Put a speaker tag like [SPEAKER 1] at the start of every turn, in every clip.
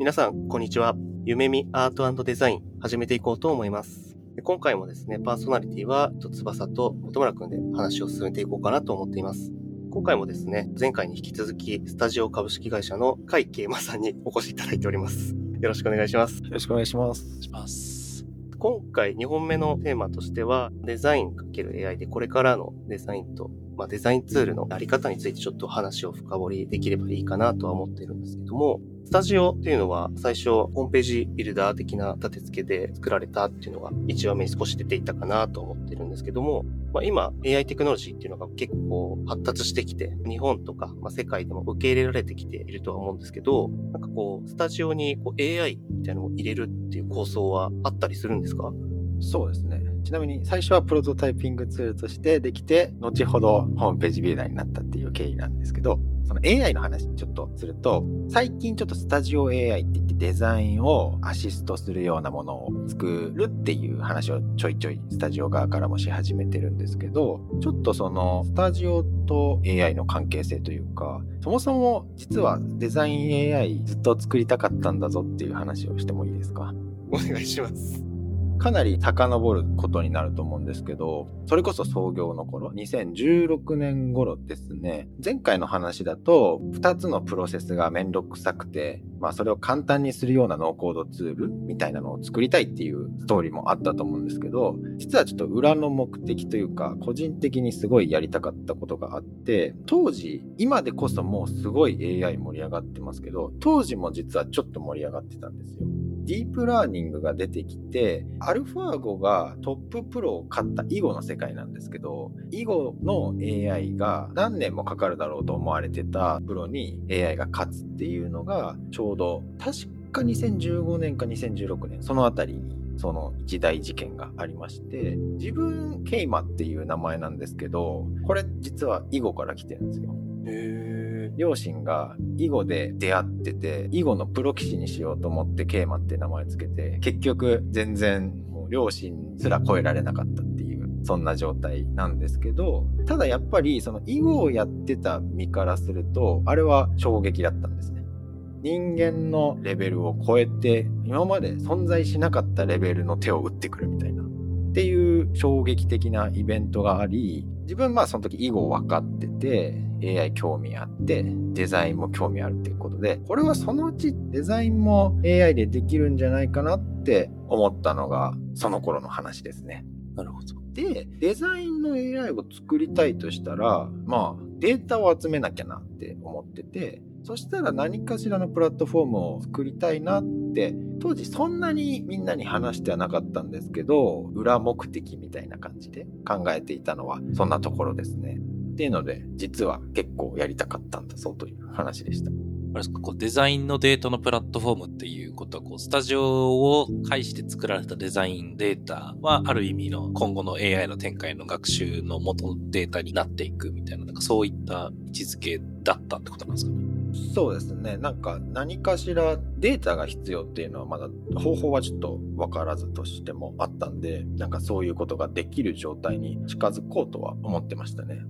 [SPEAKER 1] 皆さん、こんにちは。夢見アートデザイン始めていこうと思います。今回もですね、パーソナリティは、翼と本村くんで話を進めていこうかなと思っています。今回もですね、前回に引き続き、スタジオ株式会社の甲斐慶馬さんにお越しいただいております。よろしくお願いします。よ
[SPEAKER 2] ろしくお願いします。
[SPEAKER 3] お願いします。
[SPEAKER 1] 今回2本目のテーマとしては、デザイン ×AI でこれからのデザインとまあ、デザインツールのあり方についてちょっと話を深掘りできればいいかなとは思ってるんですけども、スタジオっていうのは最初ホームページビルダー的な立て付けで作られたっていうのが1話目に少し出ていたかなと思ってるんですけども、まあ、今 AI テクノロジーっていうのが結構発達してきて、日本とか、ま、世界でも受け入れられてきているとは思うんですけど、なんかこう、スタジオにこう AI みたいなのを入れるっていう構想はあったりするんですか？
[SPEAKER 2] そうですね。ちなみに最初はプロトタイピングツールとしてできて、後ほどホームページビルダーになったっていう経緯なんですけど、その AI の話ちょっとすると、最近ちょっとスタジオ AI って言ってデザインをアシストするようなものを作るっていう話をちょいちょいスタジオ側からもし始めてるんですけど、ちょっとそのスタジオと AI の関係性というか、そもそも実はデザイン AI ずっと作りたかったんだぞっていう話をしてもいいですか？
[SPEAKER 1] お願いします。
[SPEAKER 2] かなり遡ることになると思うんですけど、それこそ創業の頃、2016年頃ですね、前回の話だと、2つのプロセスがめんどくさくて、まあそれを簡単にするようなノーコードツールみたいなのを作りたいっていうストーリーもあったと思うんですけど、実はちょっと裏の目的というか、個人的にすごいやりたかったことがあって、当時、今でこそもうすごい AI 盛り上がってますけど、当時も実はちょっと盛り上がってたんですよ。ディープラーニングが出てきて、アルファーゴがトッププロを買った囲碁の世界なんですけど、囲碁の AI が何年もかかるだろうと思われてたプロに AI が勝つっていうのが、ちょうど確か2015年か2016年、そのあたりにその一大事件がありまして、自分、ケイマっていう名前なんですけど、これ実は囲碁から来てるんですよ。へ両親が囲碁で出会ってて、囲碁のプロ棋士にしようと思ってケイマって名前つけて、結局全然もう両親すら超えられなかったっていう、そんな状態なんですけど、ただやっぱりその囲碁をやってた身からすると、あれは衝撃だったんですね。人間のレベルを超えて、今まで存在しなかったレベルの手を打ってくるみたいな。っていう衝撃的なイベントがあり、自分まあその時囲碁分かってて、AI 興味あって、デザインも興味あるっていうことで、これはそのうちデザインも AI でできるんじゃないかなって思ったのが、その頃の話ですね。
[SPEAKER 1] なるほど。
[SPEAKER 2] で、デザインの AI を作りたいとしたら、まあ、データを集めなきゃなって思ってて、そしたら何かしらのプラットフォームを作りたいなって当時そんなにみんなに話してはなかったんですけど裏目的みたいな感じで考えていたのはそんなところですね。っていうので実は結構やりたかったんだぞという話でした。
[SPEAKER 3] あれですかこうデザインのデータのプラットフォームっていうことはこうスタジオを介して作られたデザインデータはある意味の今後の AI の展開の学習の元データになっていくみたいななんかそういった位置づけだったってことなんですかね
[SPEAKER 2] そうですね。なんか何かしらデータが必要っていうのはまだ方法はちょっと分からずとしてもあったんで、なんかそういうことができる状態に近づこうとは思ってましたね。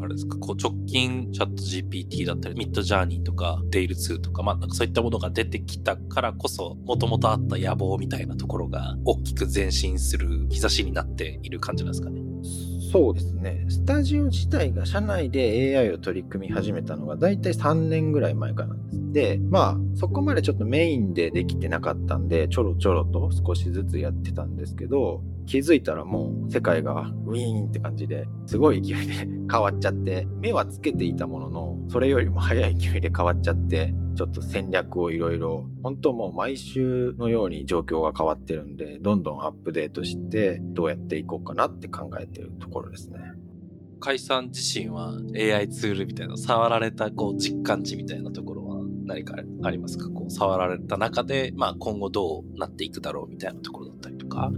[SPEAKER 3] あれですか、こう直近チャット GPT だったり、ミッドジャーニーとか、デイル2とか、まあなんかそういったものが出てきたからこそ、もともとあった野望みたいなところが大きく前進する兆しになっている感じなんですかね？
[SPEAKER 2] そうですね。スタジオ自体が社内で AI を取り組み始めたのが大体3年ぐらい前からなんです。で、まあ、そこまでちょっとメインでできてなかったんで、ちょろちょろと少しずつやってたんですけど、気づいたらもう世界がウィーンって感じですご い勢いで変わっちゃって目はつけていたもののそれよりも速い勢いで変わっちゃってちょっと戦略をいろいろ本当もう毎週のように状況が変わってるんでどんどんアップデートしてどうやっていこうかなって考えてるところですね。
[SPEAKER 3] 解散自身は AI ツールみたいな触られたこう実感値みたいなところ何かありますか？こう、触られた中で、まあ今後どうなっていくだろうみたいなところだったりとか。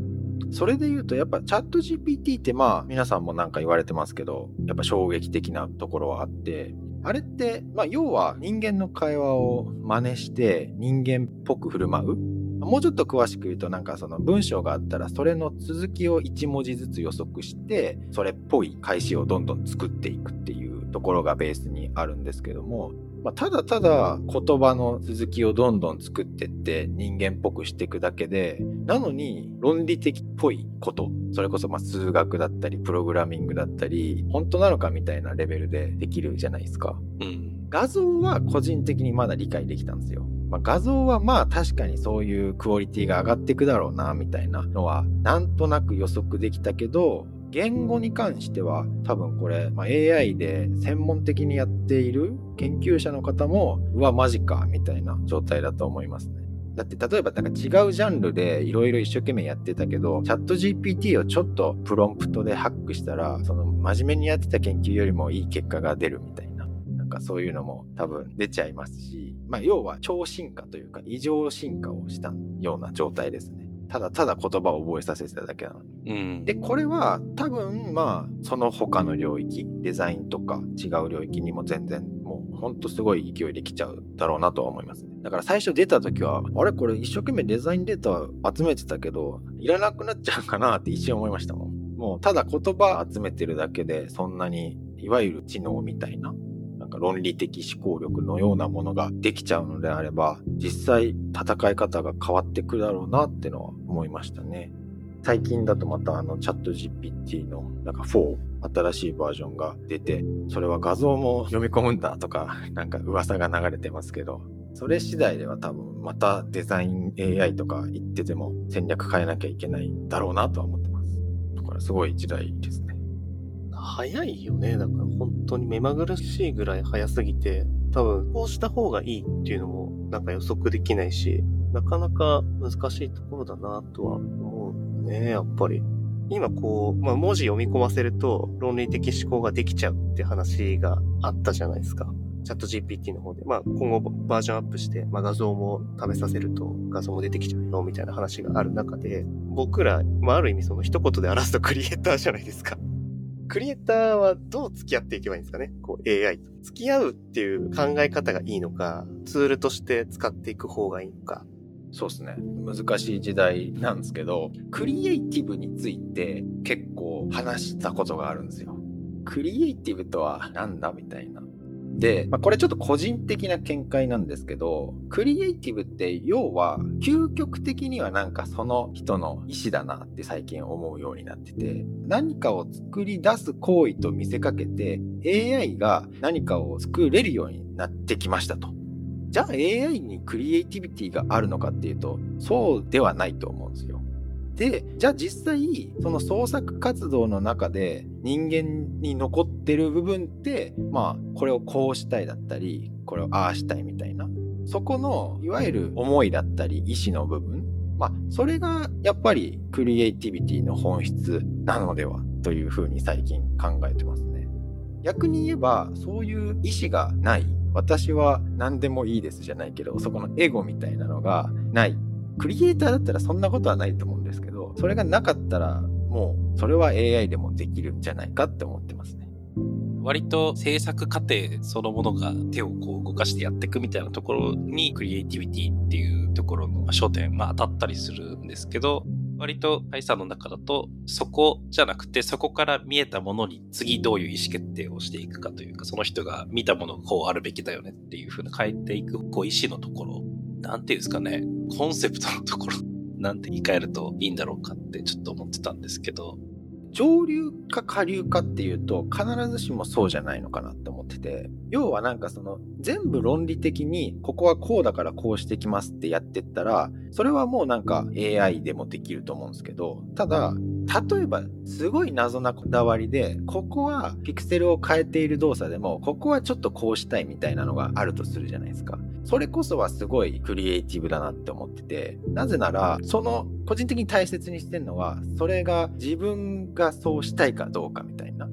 [SPEAKER 2] それで言うと、やっぱチャット GPT ってまあ皆さんもなんか言われてますけど、やっぱ衝撃的なところはあって、あれって、まあ要は人間の会話を真似して人間っぽく振る舞うもうちょっと詳しく言うとなんかその文章があったらそれの続きを1文字ずつ予測してそれっぽい返しをどんどん作っていくっていうところがベースにあるんですけどもまあ、ただただ言葉の続きをどんどん作ってって人間っぽくしていくだけで、なのに論理的っぽいこと、それこそま数学だったり、プログラミングだったり、本当なのかみたいなレベルでできるじゃないですか。うん。画像は個人的にまだ理解できたんですよ。まあ、画像はまあ確かにそういうクオリティが上がっていくだろうなみたいなのはなんとなく予測できたけど言語に関しては多分これ、まあ、AI で専門的にやっている研究者の方もうわマジかみたいな状態だと思いますね。だって例えばなんか違うジャンルでいろいろ一生懸命やってたけどチャット GPT をちょっとプロンプトでハックしたらその真面目にやってた研究よりもいい結果が出るみたいななんかそういうのも多分出ちゃいますしまあ要は超進化というか異常進化をしたような状態ですね。ただただ言葉を覚えさせてただけなのに。うん、で、これは多分まあその他の領域、デザインとか違う領域にも全然もうほんとすごい勢いできちゃうだろうなとは思いますね。だから最初出た時は、あれこれ一生懸命デザインデータ集めてたけど、いらなくなっちゃうかなって一瞬思いましたもん。もうただ言葉集めてるだけでそんなにいわゆる知能みたいなか論理的思考力のようなものができちゃうのであれば、実際戦い方が変わってくるだろうなってのは思いましたね。最近だとまたあのチャット GPT のなんか4、新しいバージョンが出て、それは画像も読み込むんだとか、なんか噂が流れてますけど、それ次第では多分またデザイン AI とか言ってても戦略変えなきゃいけないだろうなとは思ってます。だからすごい時代ですね。
[SPEAKER 1] 早いよね。だから本当に目まぐるしいぐらい早すぎて、多分こうした方がいいっていうのもなんか予測できないし、なかなか難しいところだなとは思うね、やっぱり。今こう、まあ、文字読み込ませると論理的思考ができちゃうって話があったじゃないですか。チャット GPT の方で。まあ、今後バージョンアップして、まあ、画像も試させると画像も出てきちゃうよみたいな話がある中で、僕ら、まあ、ある意味その一言で表すとクリエイターじゃないですか。クリエイターはどう付き合っていけばいいんですかね？こう AI と。付き合うっていう考え方がいいのか、ツールとして使っていく方がいいのか。
[SPEAKER 2] そうですね。難しい時代なんですけど、クリエイティブについて結構話したことがあるんですよ。クリエイティブとは何だみたいな。で、まあ、これちょっと個人的な見解なんですけど、クリエイティブって要は究極的にはなんかその人の意思だなって最近思うようになってて、何かを作り出す行為と見せかけて AI が何かを作れるようになってきましたと。じゃあ AI にクリエイティビティがあるのかっていうと、そうではないと思うんですよ。で、じゃあ実際、その創作活動の中で人間に残ってる部分って、まあ、これをこうしたいだったり、これをああしたいみたいな、そこの、いわゆる思いだったり、意思の部分、まあ、それがやっぱりクリエイティビティの本質なのではというふうに最近考えてますね。逆に言えば、そういう意思がない、私は何でもいいですじゃないけど、そこのエゴみたいなのがない。クリエイターだったらそんなことはないと思うんですけど、それがなかったら、もう、それは AI でもできるんじゃないかって思ってますね。
[SPEAKER 3] 割と制作過程そのものが手をこう動かしてやっていくみたいなところにクリエイティビティっていうところの焦点、まあ当たったりするんですけど、割と Python の中だとそこじゃなくてそこから見えたものに次どういう意思決定をしていくかというかその人が見たものがこうあるべきだよねっていうふうな変えていくこう意思のところ。なんていうんですかね。コンセプトのところ。なんて言い換えるといいんだろうかってちょっと思ってたんですけど。
[SPEAKER 2] 上流か下流かっていうと必ずしもそうじゃないのかなってて要はなんかその全部論理的にここはこうだからこうしてきますってやってったらそれはもうなんか AI でもできると思うんですけどただ例えばすごい謎なこだわりでここはピクセルを変えている動作でもここはちょっとこうしたいみたいなのがあるとするじゃないですかそれこそはすごいクリエイティブだなって思っててなぜならその個人的に大切にしてるのはそれが自分がそうしたいかどうかみたいな。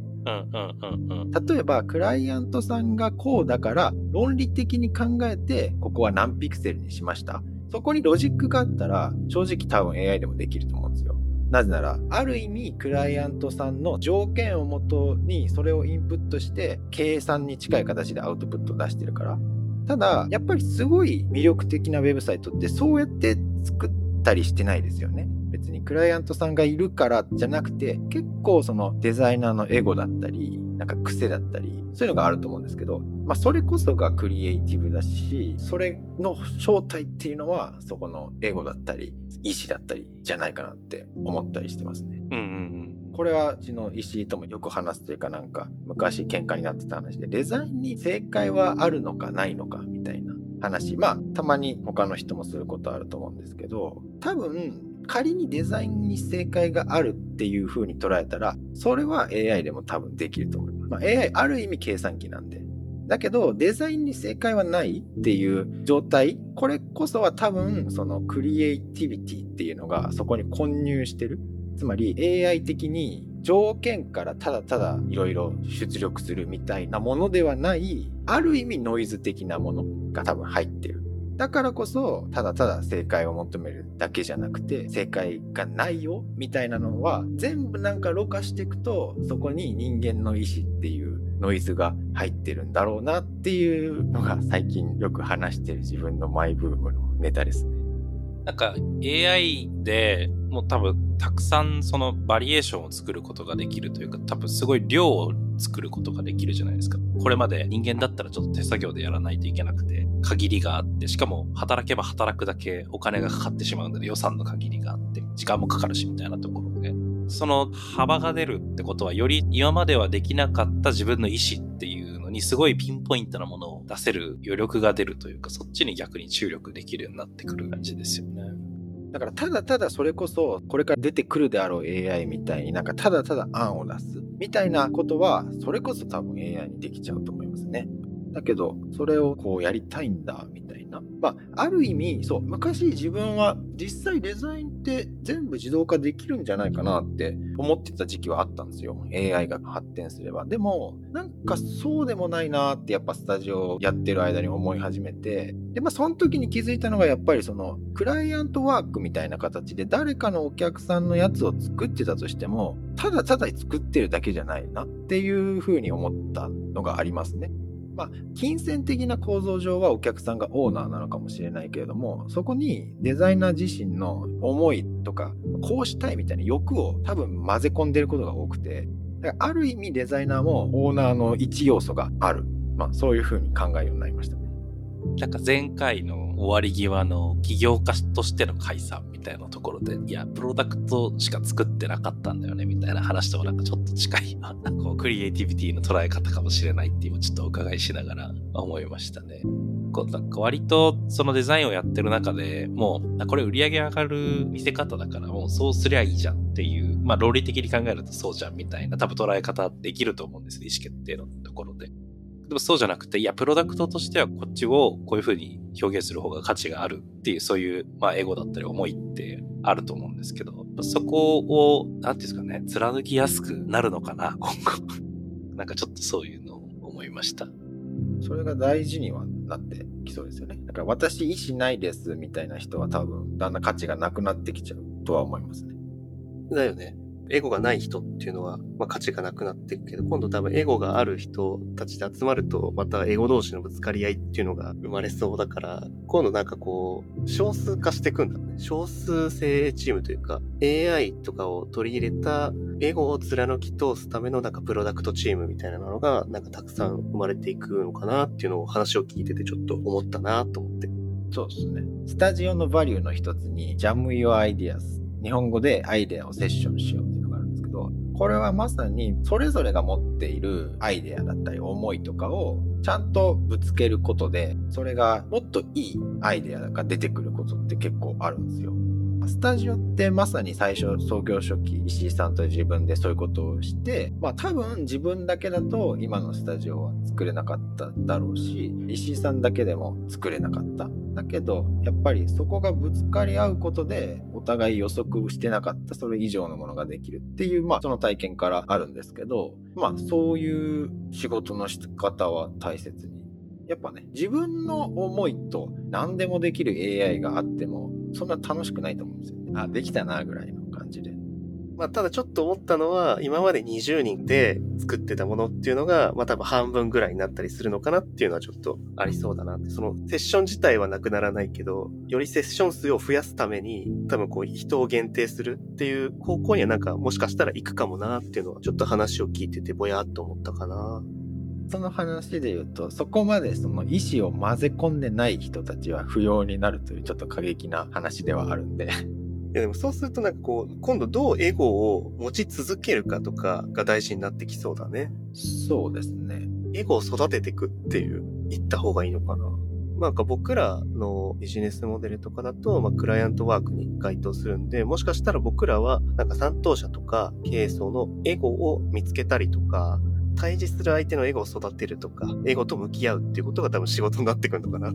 [SPEAKER 2] 例えば、クライアントさんがこうだから、論理的に考えて、ここは何ピクセルにしました。そこにロジックがあったら、正直多分 AI でもできると思うんですよ。なぜなら、ある意味、クライアントさんの条件をもとに、それをインプットして、計算に近い形でアウトプットを出してるから。ただ、やっぱりすごい魅力的なウェブサイトって、そうやって作ったりしてないですよね。別にクライアントさんがいるからじゃなくて結構そのデザイナーのエゴだったりなんか癖だったりそういうのがあると思うんですけど、まあ、それこそがクリエイティブだしそれの正体っていうのはそこのエゴだったり意志だったりじゃないかなって思ったりしてますね。
[SPEAKER 3] うんうん
[SPEAKER 2] これはうちの石井ともよく話すというかなんか昔喧嘩になってた話でデザインに正解はあるのかないのかみたいな話まあたまに他の人もすることあると思うんですけど多分仮にデザインに正解があるっていう風に捉えたらそれは AI でも多分できると思います、まあ、AI ある意味計算機なんで。だけどデザインに正解はないっていう状態これこそは多分そのクリエイティビティっていうのがそこに混入してる。つまり AI 的に条件からただただいろいろ出力するみたいなものではないある意味ノイズ的なものが多分入ってる。だからこそただただ正解を求めるだけじゃなくて正解がないよみたいなのは全部なんかろ過していくとそこに人間の意志っていうノイズが入ってるんだろうなっていうのが最近よく話してる自分のマイブームのネタですね。
[SPEAKER 3] なんか AI でもう多分たくさんそのバリエーションを作ることができるというか多分すごい量を作ることができるじゃないですか。これまで人間だったらちょっと手作業でやらないといけなくて限りがあってしかも働けば働くだけお金がかかってしまうので予算の限りがあって時間もかかるしみたいなところでその幅が出るってことはより今まではできなかった自分の意思っていにすごいピンポイントなものを出せる余力が出るというかそっちに逆に注力できるようになってくる感じですよね。
[SPEAKER 2] だからただただそれこそこれから出てくるであろう AI みたいになんかただただ案を出すみたいなことはそれこそ多分 AI にできちゃうと思いますね。だけどそれをこうやりたいんだみたいな。まあある意味そう昔自分は実際デザインって全部自動化できるんじゃないかなって思ってた時期はあったんですよ。AI が発展すれば。でもなんかそうでもないなってやっぱスタジオやってる間に思い始めてでまあその時に気づいたのがやっぱりそのクライアントワークみたいな形で誰かのお客さんのやつを作ってたとしてもただただ作ってるだけじゃないなっていうふうに思ったのがありますね。まあ、金銭的な構造上はお客さんがオーナーなのかもしれないけれどもそこにデザイナー自身の思いとかこうしたいみたいな欲を多分混ぜ込んでることが多くてだからある意味デザイナーもオーナーの一要素がある、まあ、そういうふうに考えるようになりましたね。
[SPEAKER 3] なんか前回の終わり際の起業家としての解散みたいなところで、いや、プロダクトしか作ってなかったんだよね、みたいな話ともなんかちょっと近い、こう、クリエイティビティの捉え方かもしれないっていうのをちょっとお伺いしながら思いましたね。こうなんか割とそのデザインをやってる中でもう、これ売り上げ上がる見せ方だからもうそうすりゃいいじゃんっていう、まあ論理的に考えるとそうじゃんみたいな多分捉え方できると思うんです意思決定のところで。でもそうじゃなくて、いや、プロダクトとしてはこっちをこういう風に表現する方が価値があるっていう、そういう、まあ、エゴだったり思いってあると思うんですけど、そこを、なんていうんですかね、貫きやすくなるのかな、今後。なんかちょっとそういうのを思いました。
[SPEAKER 2] それが大事にはなってきそうですよね。だから私意思ないですみたいな人は多分だんだん価値がなくなってきちゃうとは思いますね。
[SPEAKER 1] だよね。エゴがない人っていうのは、まあ、価値がなくなっていくけど、今度多分エゴがある人たちで集まると、またエゴ同士のぶつかり合いっていうのが生まれそうだから、今度なんかこう、少数化していくんだね。少数精鋭チームというか、AI とかを取り入れたエゴを貫き通すためのなんかプロダクトチームみたいなのが、なんかたくさん生まれていくのかなっていうのを話を聞いててちょっと思ったなと思って。
[SPEAKER 2] そうですね。スタジオのバリューの一つに、Jam Your Ideas。日本語でアイデアをセッションしよこれはまさにそれぞれが持っているアイデアだったり思いとかをちゃんとぶつけることで、それがもっといいアイデアが出てくることって結構あるんですよ。スタジオってまさに最初創業初期石井さんと自分でそういうことをしてまあ多分自分だけだと今のスタジオは作れなかっただろうし石井さんだけでも作れなかっただけどやっぱりそこがぶつかり合うことで互い予測してなかったそれ以上のものができるっていうまあその体験からあるんですけどまあそういう仕事の仕方は大切に。やっぱね自分の思いと何でもできる AI があってもそんな楽しくないと思うんですよね。あできたなぐらいの。
[SPEAKER 1] まあ、ただちょっと思ったのは、今まで20人で作ってたものっていうのが、まあ多分半分ぐらいになったりするのかなっていうのはちょっとありそうだな。そのセッション自体はなくならないけど、よりセッション数を増やすために、多分こう人を限定するっていう方向にはなんかもしかしたら行くかもなっていうのは、ちょっと話を聞いててぼやっと思ったかな。
[SPEAKER 2] その話で言うとそこまでその意思を混ぜ込んでない人たちは不要になるというちょっと過激な話ではあるんで
[SPEAKER 1] いやでもそうするとなんかこう、今度どうエゴを持ち続けるかとかが大事になってきそうだね。
[SPEAKER 2] そうですね
[SPEAKER 1] エゴを育てていくっていう、言った方がいいのかな。なんか僕らのビジネスモデルとかだと、まあ、クライアントワークに該当するんで、もしかしたら僕らは、なんか担当者とか経営層のエゴを見つけたりとか、対峙する相手のエゴを育てるとか、エゴと向き合うっていうことが多分仕事になってくるのかな。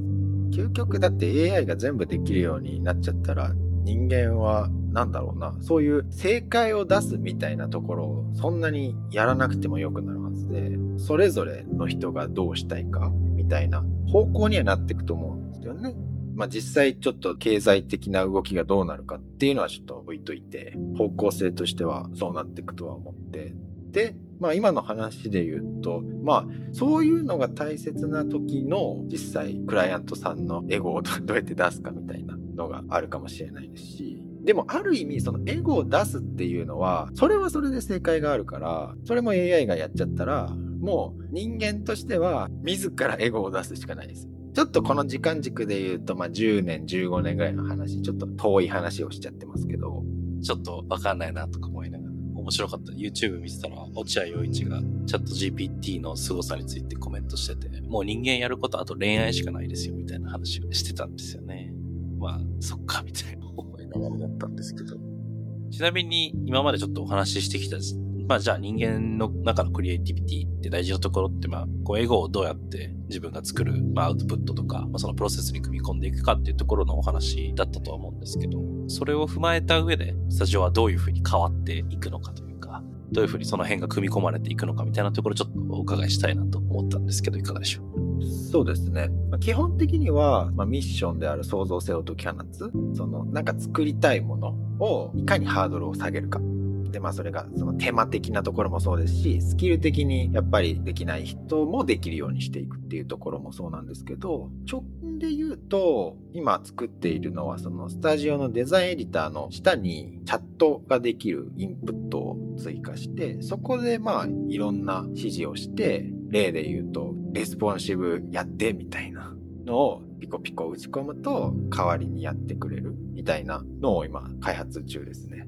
[SPEAKER 2] 究極だって AI が全部できるようになっちゃったら人間は何だろうなそういう正解を出すみたいなところをそんなにやらなくてもよくなるはずでそれぞれの人がどうしたいかみたいな方向にはなっていくと思うんですよね。まあ実際ちょっと経済的な動きがどうなるかっていうのはちょっと置いといて方向性としてはそうなっていくとは思ってでまあ今の話で言うと、まあそういうのが大切な時の実際クライアントさんのエゴをどうやって出すかみたいなのがあるかもしれないですし、でもある意味そのエゴを出すっていうのは、それはそれで正解があるから、それも AI がやっちゃったら、もう人間としては自らエゴを出すしかないです。ちょっとこの時間軸で言うと、まあ10年、15年ぐらいの話、ちょっと遠い話をしちゃってますけど。
[SPEAKER 3] ちょっとわかんないなとか思いながら。面白かった。YouTube 見てたら、落合陽一がチャット GPT の凄さについてコメントしてて、もう人間やることあと恋愛しかないですよ、みたいな話をしてたんですよね。まあ、そっか、みたいな思いながらだったんですけど。ちなみに、今までちょっとお話ししてきた、まあじゃあ人間の中のクリエイティビティって大事なところって、まあ、こうエゴをどうやって自分が作る、まあ、アウトプットとか、まあ、そのプロセスに組み込んでいくかっていうところのお話だったとは思うんですけど、それを踏まえた上で、スタジオはどういうふうに変わっていくのかというか、どういうふうにその辺が組み込まれていくのかみたいなところちょっとお伺いしたいなと思ったんですけど、いかがでしょう？
[SPEAKER 2] そうですね。ま基本的には、まあ、ミッションである創造性を解き放つ、その、なんか作りたいものをいかにハードルを下げるか。で、まあそれがそのテーマ的なところもそうですし、スキル的にやっぱりできない人もできるようにしていくっていうところもそうなんですけど、直近で言うと、今作っているのはそのスタジオのデザインエディターの下にチャットができるインプットを追加して、そこでまあいろんな指示をして、例で言うと、レスポンシブやってみたいなのをピコピコ打ち込むと代わりにやってくれるみたいなのを今開発中ですね。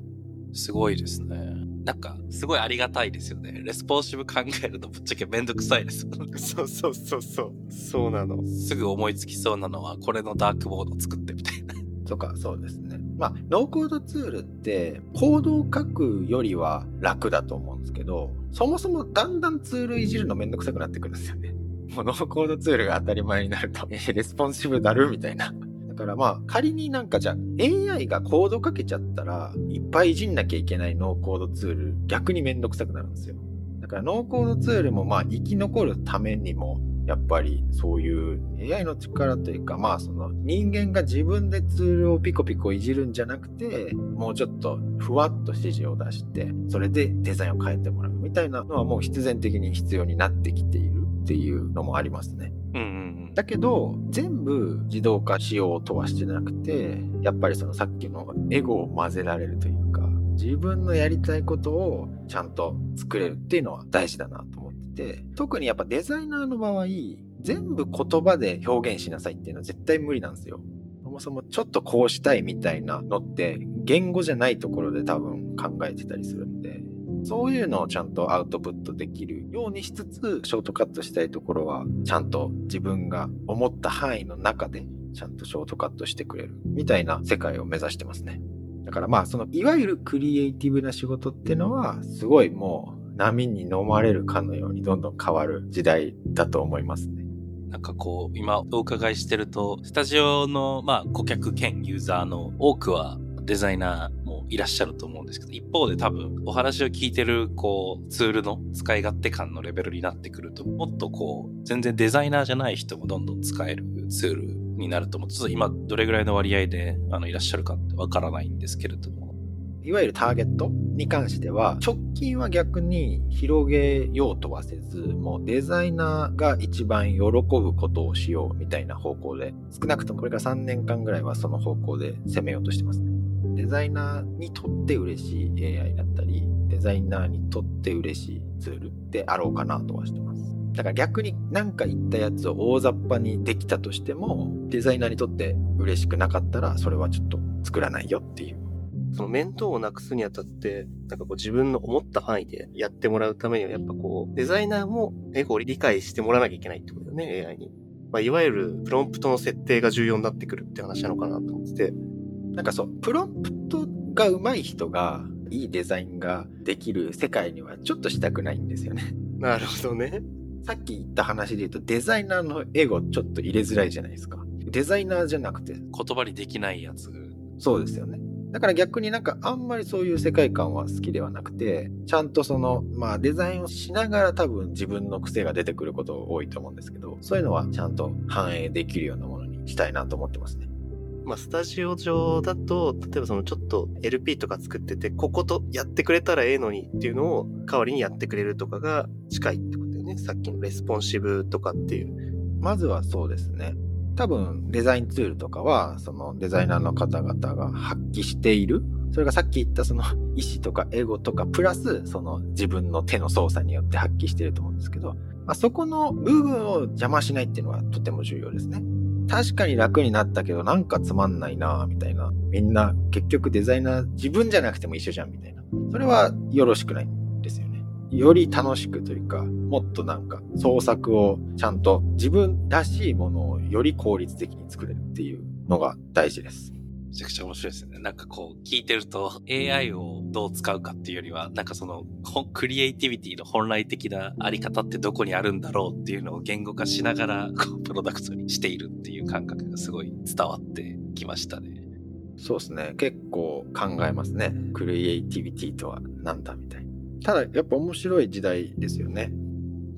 [SPEAKER 3] すごいですね。なんか、すごいありがたいですよね。レスポンシブ考えるとぶっちゃけめんどくさいです。
[SPEAKER 1] そうそうそうそう。そうなの。
[SPEAKER 3] すぐ思いつきそうなのは、これのダークモード作ってみたいな。
[SPEAKER 2] とか、そうですね。まあ、ノーコードツールってコードを書くよりは楽だと思うんですけど、そもそもだんだんツールいじるのめんどくさくなってくるんですよね。もうノーコードツールが当たり前になると、え、レスポンシブだるみたいな。だからまあ仮になんかじゃあ AI がコードかけちゃったらいっぱいいじんなきゃいけないノーコードツール逆にめんどくさくなるんですよ。だからノーコードツールもまあ生き残るためにもやっぱりそういう AI の力というかまあその人間が自分でツールをピコピコいじるんじゃなくてもうちょっとふわっと指示を出してそれでデザインを変えてもらうみたいなのはもう必然的に必要になってきているっていうのもありますね。
[SPEAKER 3] うんうん
[SPEAKER 2] だけど全部自動化しようとはしてなくてやっぱりそのさっきのエゴを混ぜられるというか自分のやりたいことをちゃんと作れるっていうのは大事だなと思ってて特にやっぱデザイナーの場合全部言葉で表現しなさいっていうのは絶対無理なんですよ。そもそもちょっとこうしたいみたいなのって言語じゃないところで多分考えてたりするんでそういうのをちゃんとアウトプットできるようにしつつ、ショートカットしたいところは、ちゃんと自分が思った範囲の中で、ちゃんとショートカットしてくれる、みたいな世界を目指してますね。だからまあそのいわゆるクリエイティブな仕事っていうのはすごいもう波に飲まれるかのようにどんどん変わる時代だと思いますね。
[SPEAKER 3] なんかこう、今お伺いしてると、スタジオの、まあ、顧客兼ユーザーの多くはデザイナーいらっしゃると思うんですけど、一方で多分お話を聞いてる、こう、ツールの使い勝手感のレベルになってくると、もっとこう、全然デザイナーじゃない人もどんどん使えるツールになると思う。ちょっと今、どれぐらいの割合で、あの、いらっしゃるかってわからないんですけれども。
[SPEAKER 2] いわゆるターゲットに関しては、直近は逆に広げようとはせず、もうデザイナーが一番喜ぶことをしようみたいな方向で、少なくともこれから3年間ぐらいはその方向で攻めようとしてます。デザイナーにとって嬉しい AI だったり、デザイナーにとって嬉しいツールであろうかなとはしてます。だから逆に何か言ったやつを大雑把にできたとしても、デザイナーにとって嬉しくなかったら、それはちょっと作らないよっていう
[SPEAKER 1] その面倒をなくすにあたって、なんかこう自分の思った範囲でやってもらうためには、やっぱこう、デザイナーもエゴを理解してもらわなきゃいけないってことだよね、AI に。まあ、いわゆるプロンプトの設定が重要になってくるって話なのかなと思ってて。
[SPEAKER 2] なんかそう、プロンプトが上手い人が、いいデザインができる世界にはちょっとしたくないんですよね。
[SPEAKER 1] なるほどね。
[SPEAKER 2] さっき言った話で言うと、デザイナーのエゴちょっと入れづらいじゃないですか。デザイナーじゃなくて。
[SPEAKER 3] 言葉にできないやつ。
[SPEAKER 2] そうですよね。だから逆になんかあんまりそういう世界観は好きではなくて、ちゃんとその、まあデザインをしながら多分自分の癖が出てくること多いと思うんですけど、そういうのはちゃんと反映できるようなものにしたいなと思ってますね。
[SPEAKER 1] まあ、スタジオ上だと、例えばそのちょっと LP とか作ってて、こことやってくれたらええのにっていうのを代わりにやってくれるとかが近いってことだよね。さっきのレスポンシブとかっていう。
[SPEAKER 2] まずはそうですね。多分デザインツールとかは、そのデザイナーの方々が発揮している。それがさっき言ったその意思とかエゴとか、プラスその自分の手の操作によって発揮してると思うんですけど、まあ、そこの部分を邪魔しないっていうのはとても重要ですね。確かに楽になったけどなんかつまんないなみたいな。みんな結局デザイナー自分じゃなくても一緒じゃんみたいな。それはよろしくないんですよね。より楽しくというか、もっとなんか創作をちゃんと自分らしいものをより効率的に作れるっていうのが大事です。
[SPEAKER 3] めちゃくちゃ面白いですね。なんかこう、聞いてると AI をどう使うかっていうよりは、なんかその、クリエイティビティの本来的なあり方ってどこにあるんだろうっていうのを言語化しながら、こう、プロダクトにしているっていう感覚がすごい伝わってきましたね。
[SPEAKER 2] そうですね。結構考えますね。クリエイティビティとは何だみたいな。ただ、やっぱ面白い時代ですよね。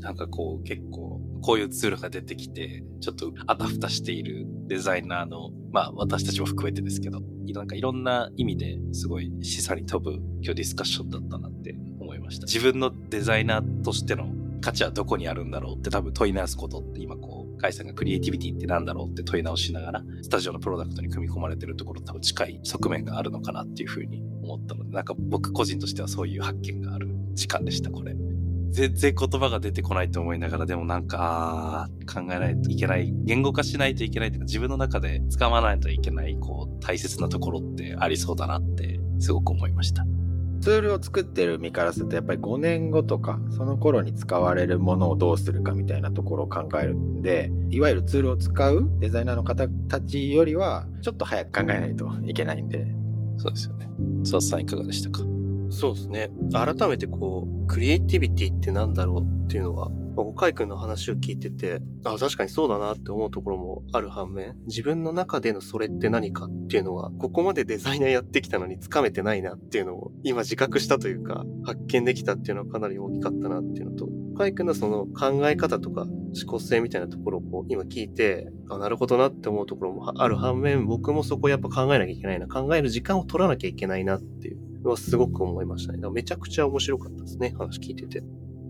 [SPEAKER 3] なんかこう、結構、こういうツールが出てきて、ちょっとあたふたしているデザイナーの、まあ私たちも含めてですけど、なんかいろんな意味ですごい示唆に飛ぶ今日ディスカッションだったなって思いました。自分のデザイナーとしての価値はどこにあるんだろうって多分問い直すことって今こう、カイさんがクリエイティビティって何だろうって問い直しながら、スタジオのプロダクトに組み込まれてるところ多分近い側面があるのかなっていうふうに思ったので、なんか僕個人としてはそういう発見がある時間でした、これ。全然言葉が出てこないと思いながら、でもなんか、考えないといけない、言語化しないといけないというか、自分の中で使わないといけない、こう、大切なところってありそうだなって、すごく思いました。
[SPEAKER 2] ツールを作ってる身からすると、やっぱり5年後とか、その頃に使われるものをどうするかみたいなところを考えるんで、いわゆるツールを使うデザイナーの方たちよりは、ちょっと早く考えないといけないんで。
[SPEAKER 3] そうですよね。津田さんいかがでしたか？
[SPEAKER 1] そうですね。改めてこう、クリエイティビティってなんだろうっていうのは、カイ君の話を聞いてて、あ、確かにそうだなって思うところもある反面、自分の中でのそれって何かっていうのは、ここまでデザイナーやってきたのにつかめてないなっていうのを、今自覚したというか、発見できたっていうのはかなり大きかったなっていうのと、カイ君のその考え方とか思考性みたいなところをこう今聞いて、あ、なるほどなって思うところもある反面、僕もそこやっぱ考えなきゃいけないな、考える時間を取らなきゃいけないなっていうはすごく思いましたね。だからめちゃくちゃ面白かったですね、話聞いてて。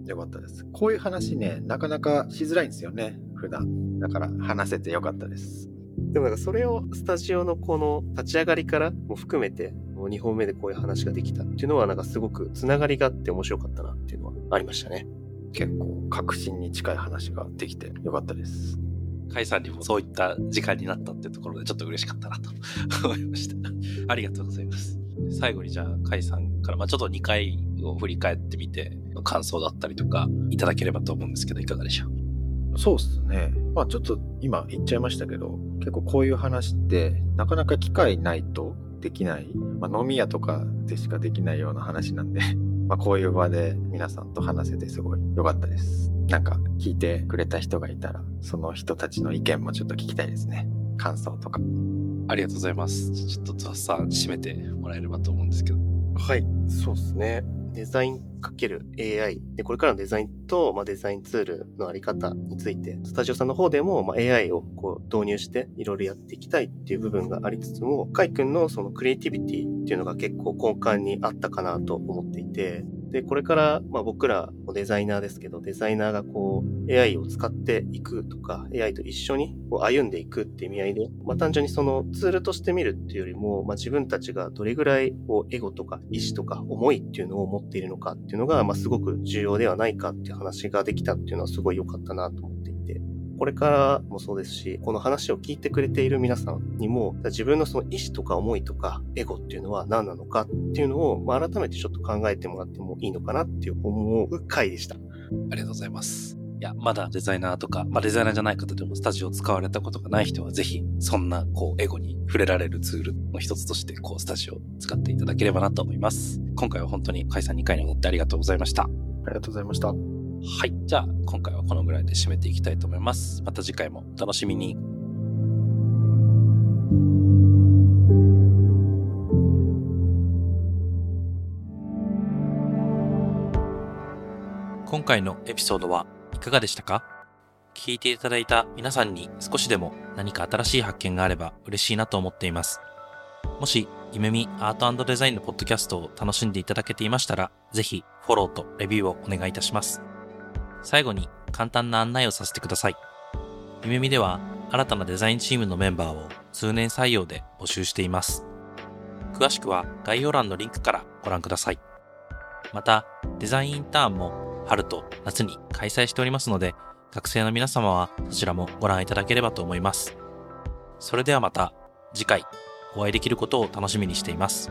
[SPEAKER 2] よかったです。こういう話ね、なかなかしづらいんですよね、普段。だから話せてよかったです。
[SPEAKER 1] でもなんかそれをスタジオのこの立ち上がりからも含めて、もう2本目でこういう話ができたっていうのはなんかすごくつながりがあって面白かったなっていうのはありましたね。
[SPEAKER 2] 結構確信に近い話ができてよかったです。
[SPEAKER 3] カイさんにもそういった時間になったってところでちょっと嬉しかったなと思いました。ありがとうございます。最後にじゃあ、カイさんから、まあちょっと2回を振り返ってみて、感想だったりとか、いただければと思うんですけど、いかがでしょ
[SPEAKER 2] う？そうですね。まあちょっと今言っちゃいましたけど、結構こういう話って、なかなか機会ないとできないまあ、飲み屋とかでしかできないような話なんで まこういう場で皆さんと話せてすごい良かったです。なんか聞いてくれた人がいたら、その人たちの意見もちょっと聞きたいですね。感想とか。
[SPEAKER 3] ありがとうございます。ちょっとザさん締めてもらえればと思うんですけど。
[SPEAKER 1] はい、そうですね。デザインかける AI で、これからのデザインと、まあ、デザインツールのあり方について、スタジオさんの方でも、まあ、AI をこう導入していろいろやっていきたいっていう部分がありつつも、カイ君のそのクリエイティビティっていうのが結構根幹にあったかなと思っていて、で、これから、まあ僕らもデザイナーですけど、デザイナーがこう AI を使っていくとか、AI と一緒にこう歩んでいくっていう意味合いで、まあ単純にそのツールとして見るっていうよりも、まあ自分たちがどれぐらいこうエゴとか意志とか思いっていうのを持っているのかっていうのが、まあすごく重要ではないかっていう話ができたっていうのはすごい良かったなと、これからもそうですし、この話を聞いてくれている皆さんにも、自分のその意志とか思いとか、エゴっていうのは何なのかっていうのを、まあ、改めてちょっと考えてもらってもいいのかなっていう思う回でした。あ
[SPEAKER 3] りがとうございます。いや、まだデザイナーとか、まあデザイナーじゃない方でもスタジオを使われたことがない人はぜひ、そんな、こう、エゴに触れられるツールの一つとして、こう、スタジオを使っていただければなと思います。今回は本当に解散2回にわってありがとうございました。あ
[SPEAKER 2] りがとうございました。
[SPEAKER 3] はい。じゃあ、今回はこのぐらいで締めていきたいと思います。また次回もお楽しみに。今回のエピソードはいかがでしたか？聞いていただいた皆さんに少しでも何か新しい発見があれば嬉しいなと思っています。もし、ゆめみアートデザインのポッドキャストを楽しんでいただけていましたら、ぜひフォローとレビューをお願いいたします。最後に簡単な案内をさせてください。ゆめみでは新たなデザインチームのメンバーを通年採用で募集しています。詳しくは概要欄のリンクからご覧ください。また、デザインインターンも春と夏に開催しておりますので、学生の皆様はそちらもご覧いただければと思います。それではまた次回お会いできることを楽しみにしています。